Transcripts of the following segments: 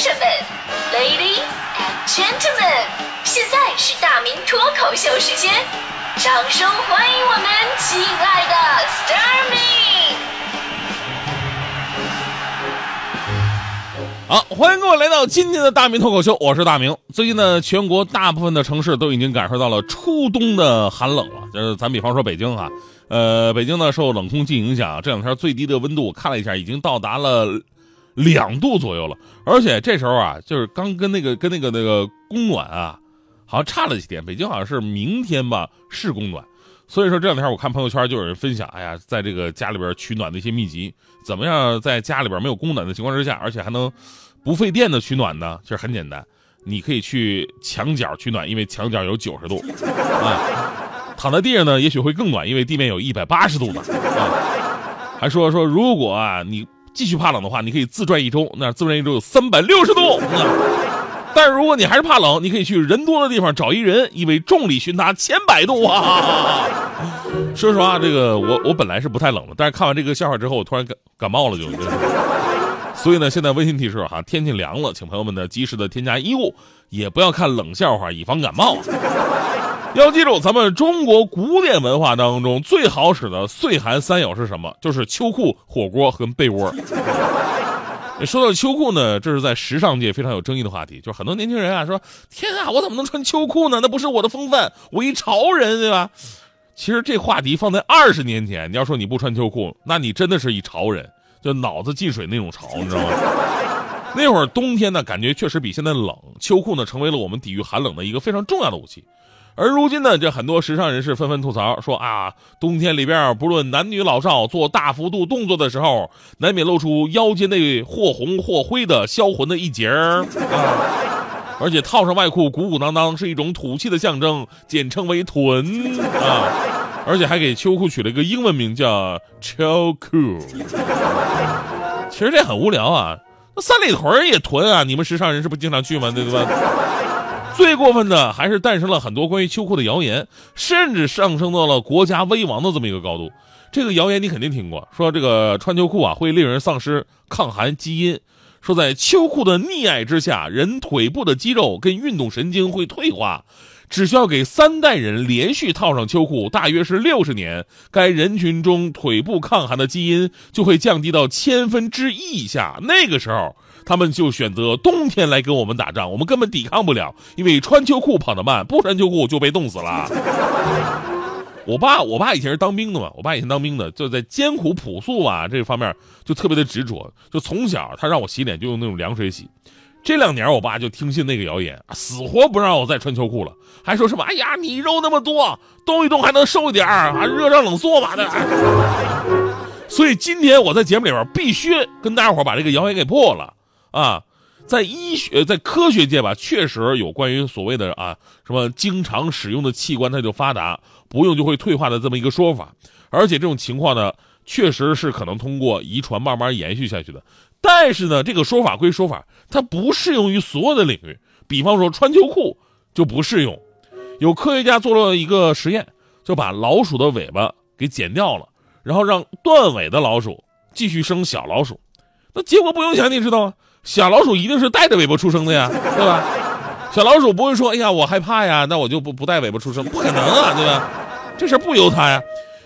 生们，Ladies and Gentlemen，现在是大明脱口秀时间，掌声欢迎我们亲爱的 s t a r m y 好，欢迎各位来到今天的大明脱口秀，我是大明。最近呢，全国大部分的城市都已经感受到了初冬的寒冷了。就是咱比方说北京哈，呃，北京呢受冷空气影响，这两天最低的温度我看了一下，已经到达了两度左右了。而且这时候啊，就是刚跟那个跟那个那个供暖啊，好像差了几天。北京好像是明天吧是供暖，所以说这两天我看朋友圈就有人分享，哎呀，在这个家里边取暖的一些秘籍，怎么样在家里边没有供暖的情况之下，而且还能不费电的取暖呢？其实很简单，你可以去墙角取暖，因为墙角有九十度啊。躺在地上呢，也许会更暖，因为地面有一百八十度呢。啊，还说说，如果啊你继续怕冷的话，你可以自转一周，那自转一周有三百六十度。但是如果你还是怕冷，你可以去人多的地方找一人，因为重力熏他千百度啊。说实话，这个我我本来是不太冷的，但是看完这个笑话之后，我突然感感冒了就。所以呢，现在温馨提示哈，天气凉了，请朋友们呢及时的添加衣物，也不要看冷笑话，以防感冒。要记住，咱们中国古典文化当中最好使的岁寒三友是什么？就是秋裤、火锅和被窝。说到秋裤呢，这是在时尚界非常有争议的话题。就是很多年轻人啊说：“天啊，我怎么能穿秋裤呢？那不是我的风范，我一潮人，对吧？”其实这话题放在二十年前，你要说你不穿秋裤，那你真的是一潮人，就脑子进水那种潮，你知道吗？那会儿冬天呢，感觉确实比现在冷，秋裤呢成为了我们抵御寒冷的一个非常重要的武器。而如今呢，这很多时尚人士纷纷吐槽说啊，冬天里边不论男女老少做大幅度动作的时候，难免露出腰间那或红或灰的销魂的一截儿啊，而且套上外裤鼓鼓囊囊是一种土气的象征，简称为臀啊，而且还给秋裤取了一个英文名叫秋裤。其实这很无聊啊，那三里屯也囤啊，你们时尚人士不经常去吗？对吧？最过分的还是诞生了很多关于秋裤的谣言，甚至上升到了国家危亡的这么一个高度。这个谣言你肯定听过，说这个穿秋裤啊会令人丧失抗寒基因，说在秋裤的溺爱之下，人腿部的肌肉跟运动神经会退化，只需要给三代人连续套上秋裤，大约是六十年，该人群中腿部抗寒的基因就会降低到千分之一以下。那个时候。他们就选择冬天来跟我们打仗，我们根本抵抗不了，因为穿秋裤跑得慢，不穿秋裤就被冻死了。我爸，我爸以前是当兵的嘛，我爸以前当兵的，就在艰苦朴素啊这方面就特别的执着，就从小他让我洗脸就用那种凉水洗。这两年我爸就听信那个谣言，死活不让我再穿秋裤了，还说什么哎呀你肉那么多，动一动还能瘦一点啊，热胀冷缩嘛的。所以今天我在节目里边必须跟大家伙把这个谣言给破了。啊，在医学、在科学界吧，确实有关于所谓的啊什么经常使用的器官它就发达，不用就会退化的这么一个说法。而且这种情况呢，确实是可能通过遗传慢慢延续下去的。但是呢，这个说法归说法，它不适用于所有的领域。比方说穿秋裤就不适用。有科学家做了一个实验，就把老鼠的尾巴给剪掉了，然后让断尾的老鼠继续生小老鼠。那结果不用想，你知道吗？小老鼠一定是带着尾巴出生的呀，对吧？小老鼠不会说：“哎呀，我害怕呀，那我就不不带尾巴出生。”不可能啊，对吧？这事不由他呀。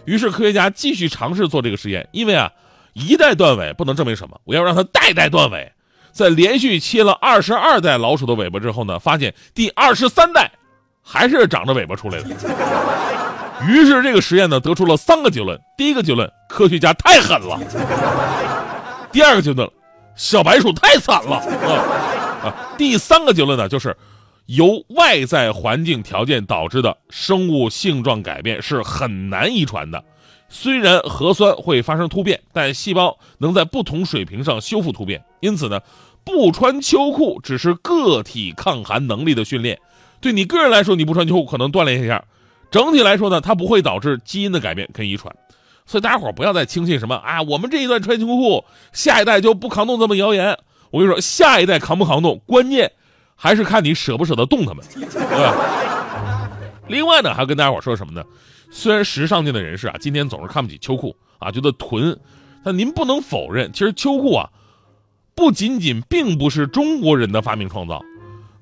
于是科学家继续尝试做这个实验，因为啊，一代断尾不能证明什么，我要让它代代断尾。在连续切了二十二代老鼠的尾巴之后呢，发现第二十三代还是长着尾巴出来的。于是这个实验呢，得出了三个结论：第一个结论，科学家太狠了；第二个结论。小白鼠太惨了啊！啊，第三个结论呢，就是由外在环境条件导致的生物性状改变是很难遗传的。虽然核酸会发生突变，但细胞能在不同水平上修复突变。因此呢，不穿秋裤只是个体抗寒能力的训练。对你个人来说，你不穿秋裤可能锻炼一下；整体来说呢，它不会导致基因的改变跟遗传。所以大家伙不要再轻信什么啊，我们这一代穿秋裤，下一代就不抗冻这么谣言。我跟你说，下一代扛不扛冻，关键还是看你舍不舍得动他们，对吧？另外呢，还要跟大家伙说什么呢？虽然时尚界的人士啊，今天总是看不起秋裤啊，觉得囤，但您不能否认，其实秋裤啊，不仅仅并不是中国人的发明创造，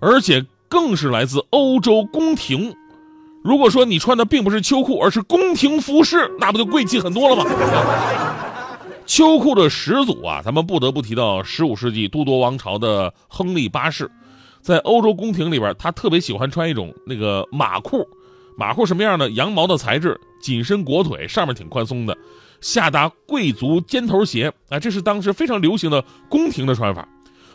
而且更是来自欧洲宫廷。如果说你穿的并不是秋裤，而是宫廷服饰，那不就贵气很多了吗？秋裤的始祖啊，咱们不得不提到十五世纪都铎王朝的亨利八世，在欧洲宫廷里边，他特别喜欢穿一种那个马裤。马裤什么样呢？羊毛的材质，紧身裹腿，上面挺宽松的，下搭贵族尖头鞋啊，这是当时非常流行的宫廷的穿法。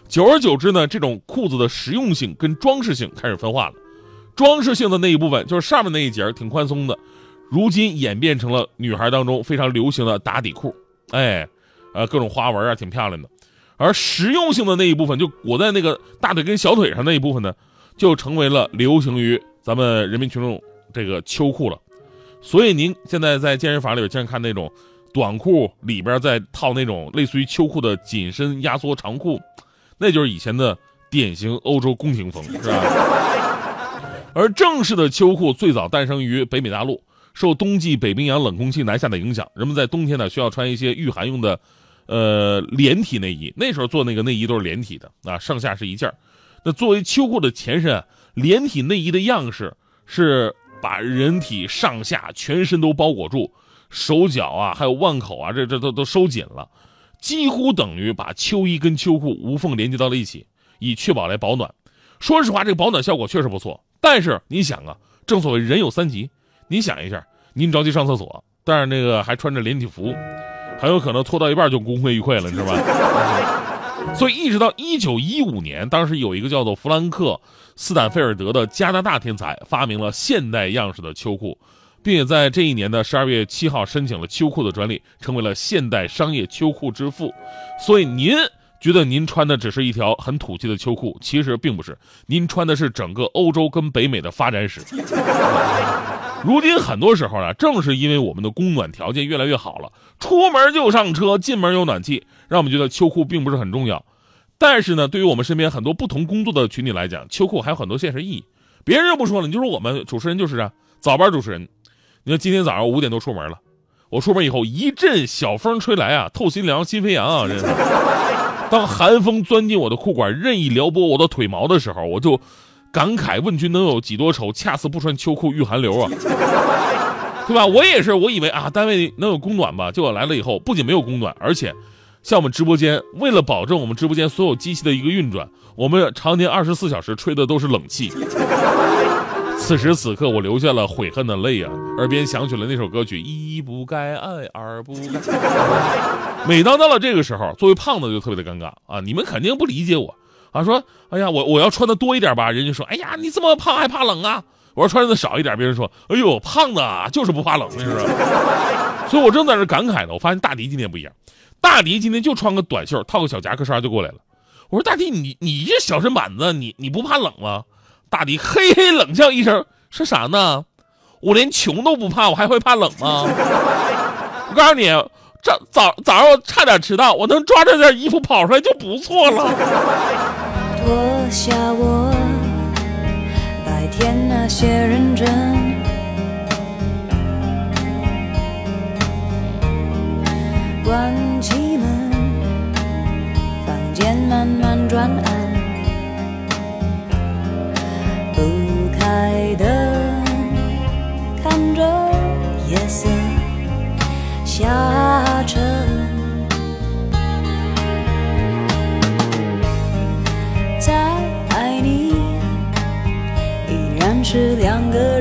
久而久之呢，这种裤子的实用性跟装饰性开始分化了。装饰性的那一部分，就是上面那一截挺宽松的，如今演变成了女孩当中非常流行的打底裤，哎，呃，各种花纹啊，挺漂亮的。而实用性的那一部分，就裹在那个大腿跟小腿上那一部分呢，就成为了流行于咱们人民群众。这个秋裤了，所以您现在在健身房里边经常看那种短裤里边再套那种类似于秋裤的紧身压缩长裤，那就是以前的典型欧洲宫廷风，是吧？而正式的秋裤最早诞生于北美大陆，受冬季北冰洋冷空气南下的影响，人们在冬天呢需要穿一些御寒用的，呃连体内衣。那时候做那个内衣都是连体的啊，上下是一件那作为秋裤的前身，连体内衣的样式是。把人体上下全身都包裹住，手脚啊，还有腕口啊，这这都都收紧了，几乎等于把秋衣跟秋裤无缝连接到了一起，以确保来保暖。说实话，这个保暖效果确实不错。但是你想啊，正所谓人有三急，你想一下，您着急上厕所，但是那个还穿着连体服，很有可能拖到一半就功亏一篑了，你知道吧？所以一直到一九一五年，当时有一个叫做弗兰克·斯坦菲尔德的加拿大天才发明了现代样式的秋裤，并且在这一年的十二月七号申请了秋裤的专利，成为了现代商业秋裤之父。所以您觉得您穿的只是一条很土气的秋裤，其实并不是，您穿的是整个欧洲跟北美的发展史。如今很多时候呢，正是因为我们的供暖条件越来越好了，出门就上车，进门有暖气，让我们觉得秋裤并不是很重要。但是呢，对于我们身边很多不同工作的群体来讲，秋裤还有很多现实意义。别人就不说了，你就说我们主持人就是啊，早班主持人。你看今天早上五点多出门了，我出门以后一阵小风吹来啊，透心凉，心飞扬啊！这。当寒风钻进我的裤管，任意撩拨我的腿毛的时候，我就。感慨问君能有几多愁？恰似不穿秋裤遇寒流啊，对吧？我也是，我以为啊，单位能有供暖吧？结果来了以后，不仅没有供暖，而且，像我们直播间，为了保证我们直播间所有机器的一个运转，我们常年二十四小时吹的都是冷气。此时此刻，我流下了悔恨的泪啊，耳边响起了那首歌曲：一不该爱，二不该。每当到了这个时候，作为胖子就特别的尴尬啊！你们肯定不理解我。啊，说，哎呀，我我要穿的多一点吧，人家说，哎呀，你这么胖还怕冷啊？我说穿的少一点，别人说，哎呦，胖子啊就是不怕冷，是不是？所以我正在这感慨呢，我发现大迪今天不一样，大迪今天就穿个短袖，套个小夹克衫就过来了。我说大迪，你你这小身板子，你你不怕冷吗？大迪嘿嘿冷笑一声，说啥呢？我连穷都不怕，我还会怕冷吗？我告诉你，这早早上我差点迟到，我能抓着件衣服跑出来就不错了。脱下我白天那些认真，关是两个，